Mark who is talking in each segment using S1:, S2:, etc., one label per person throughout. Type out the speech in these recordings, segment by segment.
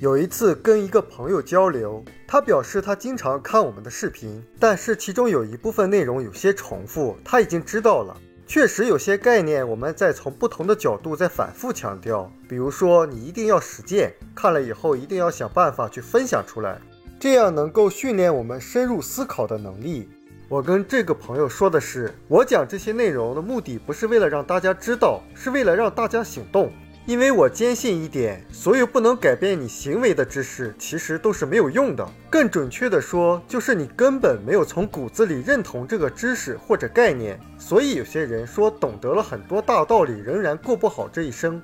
S1: 有一次跟一个朋友交流，他表示他经常看我们的视频，但是其中有一部分内容有些重复，他已经知道了。确实有些概念我们在从不同的角度在反复强调，比如说你一定要实践，看了以后一定要想办法去分享出来，这样能够训练我们深入思考的能力。我跟这个朋友说的是，我讲这些内容的目的不是为了让大家知道，是为了让大家行动。因为我坚信一点，所有不能改变你行为的知识，其实都是没有用的。更准确的说，就是你根本没有从骨子里认同这个知识或者概念。所以有些人说懂得了很多大道理，仍然过不好这一生。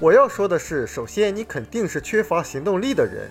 S1: 我要说的是，首先你肯定是缺乏行动力的人，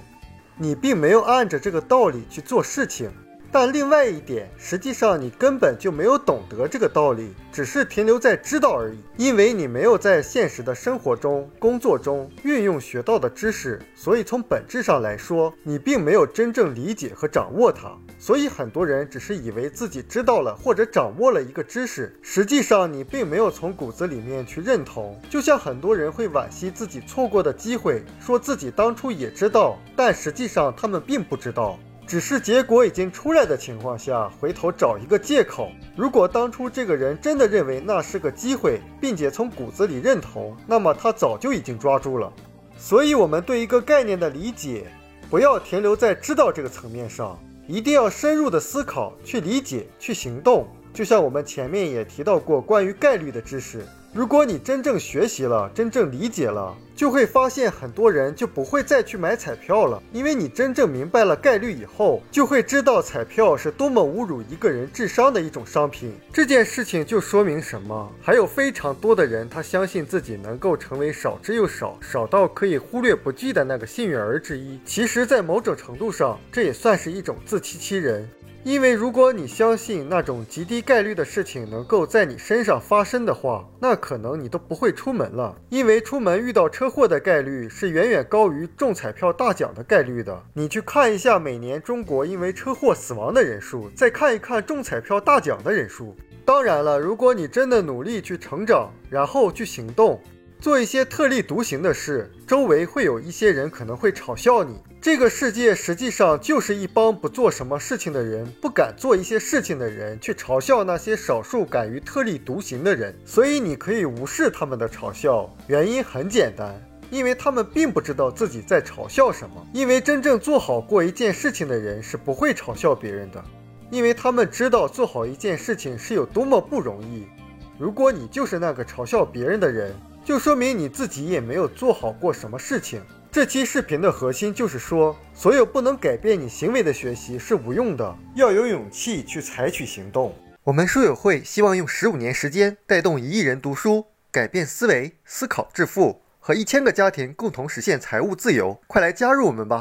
S1: 你并没有按着这个道理去做事情。但另外一点，实际上你根本就没有懂得这个道理，只是停留在知道而已。因为你没有在现实的生活中、工作中运用学到的知识，所以从本质上来说，你并没有真正理解和掌握它。所以很多人只是以为自己知道了或者掌握了一个知识，实际上你并没有从骨子里面去认同。就像很多人会惋惜自己错过的机会，说自己当初也知道，但实际上他们并不知道。只是结果已经出来的情况下，回头找一个借口。如果当初这个人真的认为那是个机会，并且从骨子里认同，那么他早就已经抓住了。所以，我们对一个概念的理解，不要停留在知道这个层面上，一定要深入的思考，去理解，去行动。就像我们前面也提到过关于概率的知识。如果你真正学习了，真正理解了，就会发现很多人就不会再去买彩票了，因为你真正明白了概率以后，就会知道彩票是多么侮辱一个人智商的一种商品。这件事情就说明什么？还有非常多的人，他相信自己能够成为少之又少、少到可以忽略不计的那个幸运儿之一。其实，在某种程度上，这也算是一种自欺欺人。因为如果你相信那种极低概率的事情能够在你身上发生的话，那可能你都不会出门了。因为出门遇到车祸的概率是远远高于中彩票大奖的概率的。你去看一下每年中国因为车祸死亡的人数，再看一看中彩票大奖的人数。当然了，如果你真的努力去成长，然后去行动。做一些特立独行的事，周围会有一些人可能会嘲笑你。这个世界实际上就是一帮不做什么事情的人，不敢做一些事情的人，去嘲笑那些少数敢于特立独行的人。所以你可以无视他们的嘲笑，原因很简单，因为他们并不知道自己在嘲笑什么。因为真正做好过一件事情的人是不会嘲笑别人的，因为他们知道做好一件事情是有多么不容易。如果你就是那个嘲笑别人的人，就说明你自己也没有做好过什么事情。这期视频的核心就是说，所有不能改变你行为的学习是无用的，要有勇气去采取行动。我们书友会希望用十五年时间带动一亿人读书，改变思维，思考致富，和一千个家庭共同实现财务自由。快来加入我们吧！